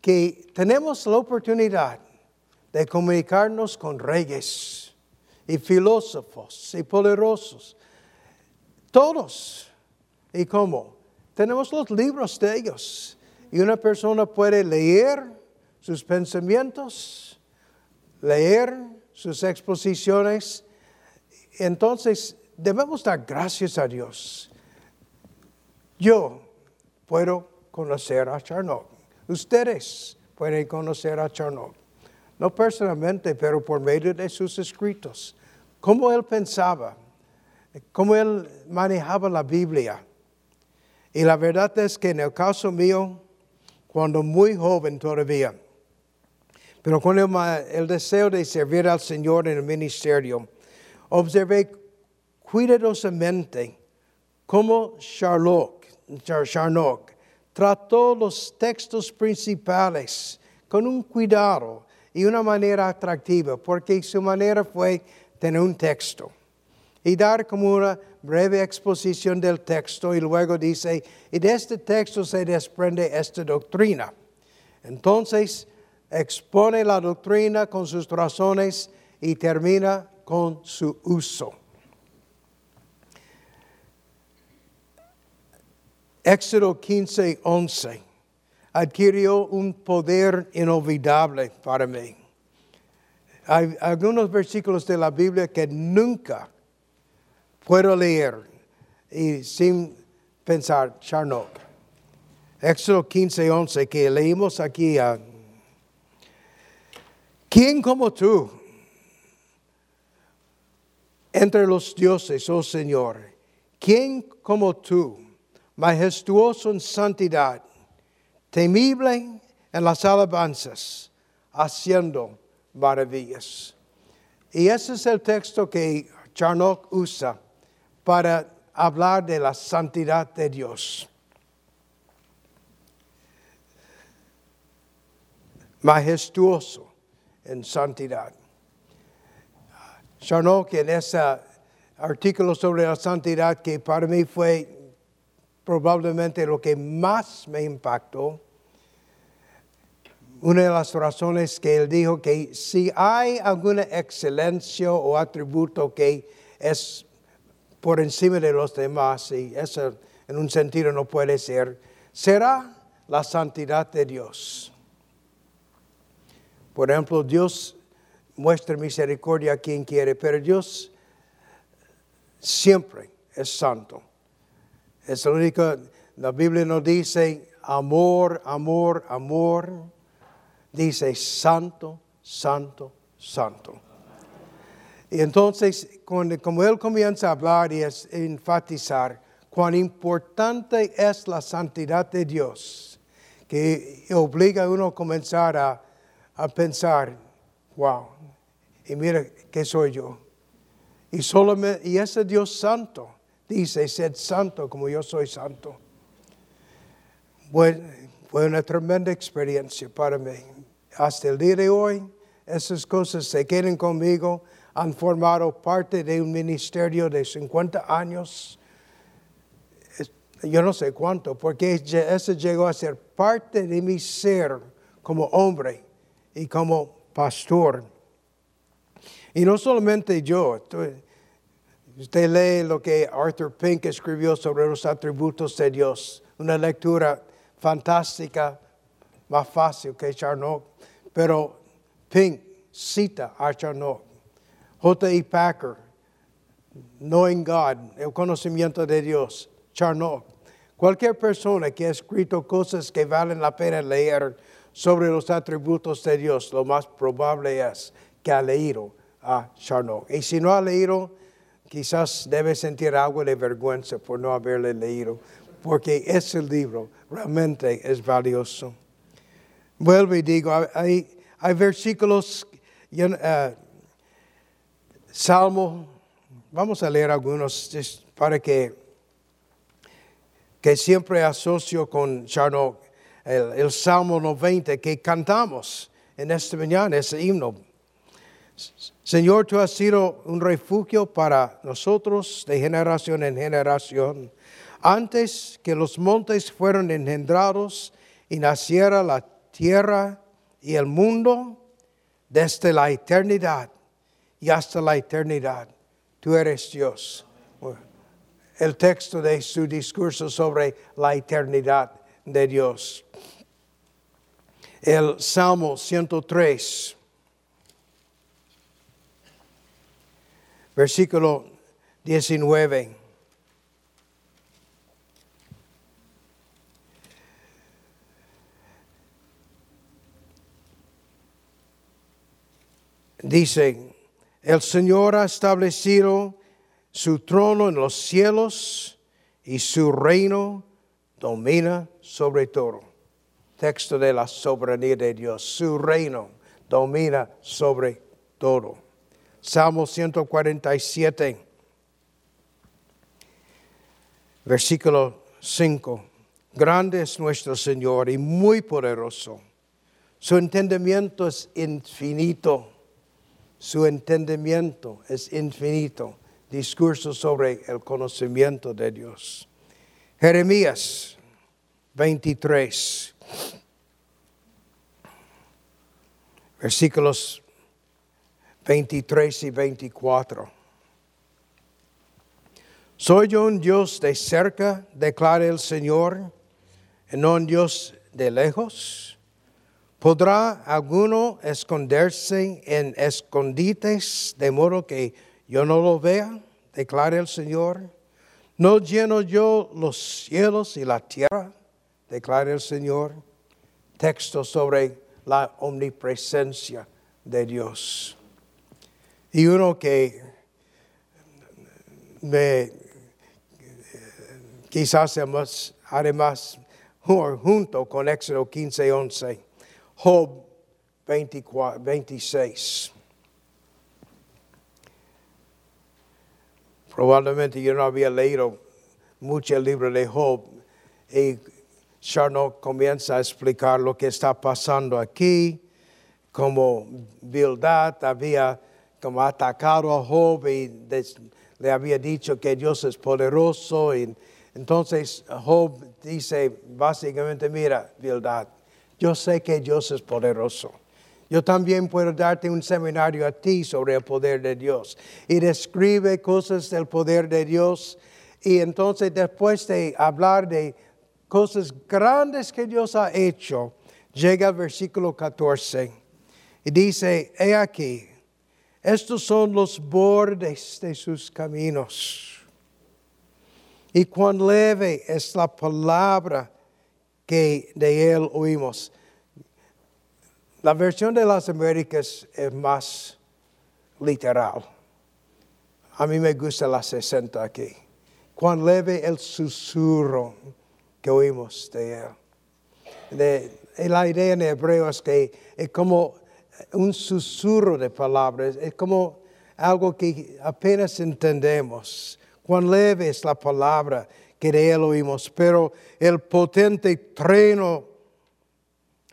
que tenemos la oportunidad de comunicarnos con reyes y filósofos y poderosos, todos. ¿Y cómo? Tenemos los libros de ellos. Y una persona puede leer sus pensamientos, leer sus exposiciones. Entonces, debemos dar gracias a Dios. Yo puedo conocer a Charnock. Ustedes pueden conocer a Charnock. No personalmente, pero por medio de sus escritos. Cómo él pensaba, cómo él manejaba la Biblia. Y la verdad es que en el caso mío, cuando muy joven todavía, pero con el, deseo de servir al Señor en el ministerio, observé cuidadosamente cómo Charlotte, Charnock trató los textos principales con un cuidado y una manera atractiva, porque su manera fue tener un texto y dar como una breve exposición del texto y luego dice, y de este texto se desprende esta doctrina. Entonces, expone la doctrina con sus razones y termina con su uso. Éxodo 15, 11 adquirió un poder inolvidable para mí. Hay algunos versículos de la Biblia que nunca puedo leer y sin pensar, Charnock. Éxodo 15, 11 que leímos aquí a ¿Quién como tú entre los dioses, oh Señor? ¿Quién como tú, majestuoso en santidad, temible en las alabanzas, haciendo maravillas? Y ese es el texto que Charnock usa para hablar de la santidad de Dios. Majestuoso en santidad. Charnock en ese artículo sobre la santidad que para mí fue probablemente lo que más me impactó, una de las razones que él dijo que si hay alguna excelencia o atributo que es por encima de los demás, y eso en un sentido no puede ser, será la santidad de Dios. Por ejemplo, Dios muestra misericordia a quien quiere, pero Dios siempre es santo. Es lo único, la Biblia no dice amor, amor, amor. Dice santo, santo, santo. Y entonces, como él comienza a hablar y a enfatizar cuán importante es la santidad de Dios, que obliga a uno a comenzar a a pensar, wow, y mira qué soy yo. Y, solamente, y ese Dios santo dice, sed santo como yo soy santo. Bueno, fue una tremenda experiencia para mí. Hasta el día de hoy, esas cosas se quedan conmigo, han formado parte de un ministerio de 50 años. Yo no sé cuánto, porque eso llegó a ser parte de mi ser como hombre y como pastor. Y no solamente yo, Usted lee lo que Arthur Pink escribió sobre los atributos de Dios, una lectura fantástica, más fácil que Charnock, pero Pink cita a Charnock. J.E. Packer, Knowing God, el conocimiento de Dios, Charnock. Cualquier persona que ha escrito cosas que valen la pena leer sobre los atributos de Dios, lo más probable es que ha leído a Charnock. Y si no ha leído, quizás debe sentir algo de vergüenza por no haberle leído, porque ese libro realmente es valioso. Vuelvo y digo, hay, versículos, uh, Salmo, vamos a leer algunos para que, que siempre asocio con Charnock, el, el Salmo 90 que cantamos en esta mañana, ese himno. Señor, tú has sido un refugio para nosotros de generación en generación. Antes que los montes fueron engendrados y naciera la tierra y el mundo, desde la eternidad y hasta la eternidad, tú eres Dios. El texto de su discurso sobre la eternidad de Dios. El Salmo 103. Versículo 19. Dice, el Señor ha establecido su trono en los cielos y su reino domina sobre todo. Texto de la soberanía de Dios. Su reino domina sobre todo. Salmo 147, versículo 5. Grande es nuestro Señor y muy poderoso. Su entendimiento es infinito. Su entendimiento es infinito. Discurso sobre el conocimiento de Dios. Jeremías 23, versículos 23 y 24. Soy yo un Dios de cerca, declara el Señor, y no un Dios de lejos. ¿Podrá alguno esconderse en escondites de modo que yo no lo vea? Declara el Señor. ¿No lleno yo los cielos y la tierra? Declara el Señor. Texto sobre la omnipresencia de Dios. Y uno que me, quizás además junto con Éxodo 15, 11, Job 24, 26. Probablemente yo no había leído mucho el libro de Job y Charnock comienza a explicar lo que está pasando aquí, como Bildad había como atacado a Job y le había dicho que Dios es poderoso. Entonces Job dice básicamente, mira, verdad, yo sé que Dios es poderoso. Yo también puedo darte un seminario a ti sobre el poder de Dios. Y describe cosas del poder de Dios. Y entonces después de hablar de cosas grandes que Dios ha hecho, llega al versículo 14 y dice, he aquí, estos son los bordes de sus caminos. Y cuán leve es la palabra que de él oímos. La versión de las Américas es más literal. A mí me gusta la 60 aquí. Cuán leve el susurro que oímos de él. La idea en hebreo es que es como un susurro de palabras, es como algo que apenas entendemos. Cuán leve es la palabra que de él oímos, pero el potente treno,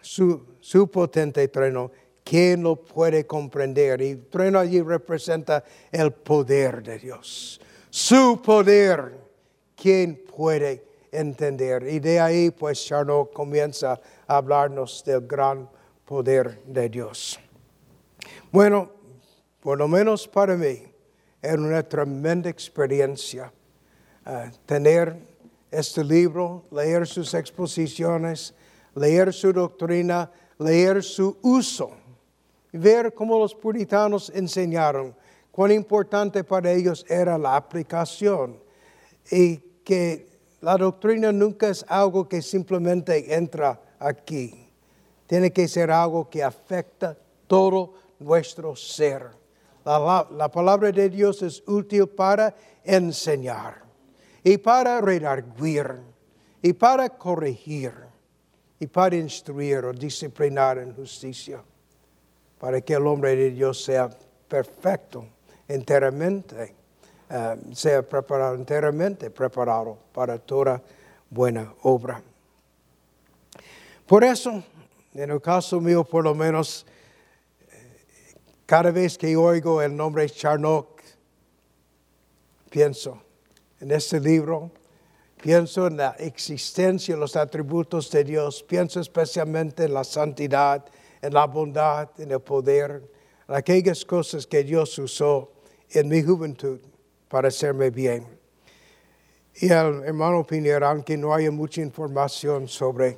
su, su potente treno, ¿quién lo puede comprender? Y treno allí representa el poder de Dios. Su poder, ¿quién puede entender? Y de ahí pues Charno comienza a hablarnos del gran poder de Dios. Bueno, por lo menos para mí, era una tremenda experiencia. Ah, tener este libro, leer sus exposiciones, leer su doctrina, leer su uso, ver cómo los puritanos enseñaron, cuán importante para ellos era la aplicación y que la doctrina nunca es algo que simplemente entra aquí. Tiene que ser algo que afecta todo nuestro ser. La, la palabra de Dios es útil para enseñar y para redarguir y para corregir y para instruir o disciplinar en justicia, para que el hombre de Dios sea perfecto enteramente, eh, sea preparado enteramente, preparado para toda buena obra. Por eso, en el caso mío por lo menos, cada vez que oigo el nombre Charnock, pienso en este libro, pienso en la existencia, los atributos de Dios, pienso especialmente en la santidad, en la bondad, en el poder, en aquellas cosas que Dios usó en mi juventud para hacerme bien. Y el hermano Pinera, aunque no haya mucha información sobre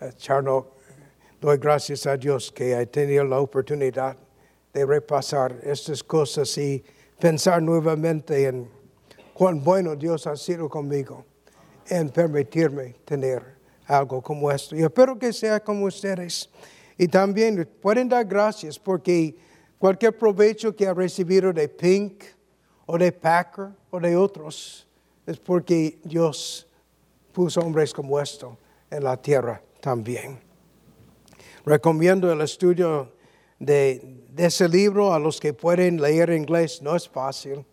eh, Charnock, doy gracias a Dios que he tenido la oportunidad de repasar estas cosas y pensar nuevamente en cuán bueno Dios ha sido conmigo en permitirme tener algo como esto. Y espero que sea como ustedes. Y también pueden dar gracias porque cualquier provecho que ha recibido de Pink o de Packer o de otros es porque Dios puso hombres como esto en la tierra también. Recomiendo el estudio de, ese libro a los que pueden leer inglés. No es fácil.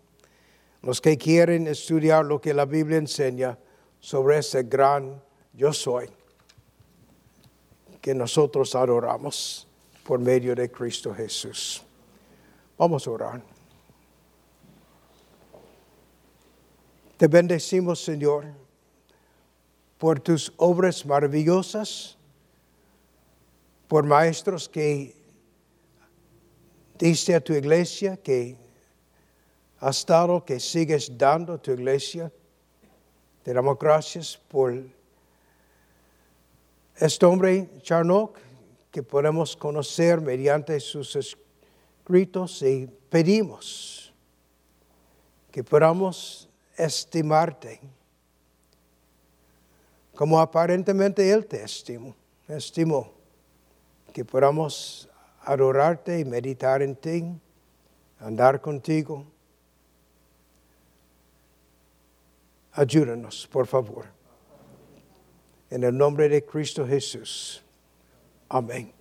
Los que quieren estudiar lo que la Biblia enseña sobre ese gran yo soy que nosotros adoramos por medio de Cristo Jesús. Vamos a orar. Te bendecimos, Señor, por tus obras maravillosas, por maestros que Dice a tu iglesia que has dado, que sigues dando a tu iglesia. Te damos gracias por este hombre, Charnock, que podemos conocer mediante sus escritos y pedimos que podamos estimarte como aparentemente Él te estimó, estimó que podamos adorarte y meditar en ti, andar contigo. Ayúdanos, por favor. En el nombre de Cristo Jesús. Amén.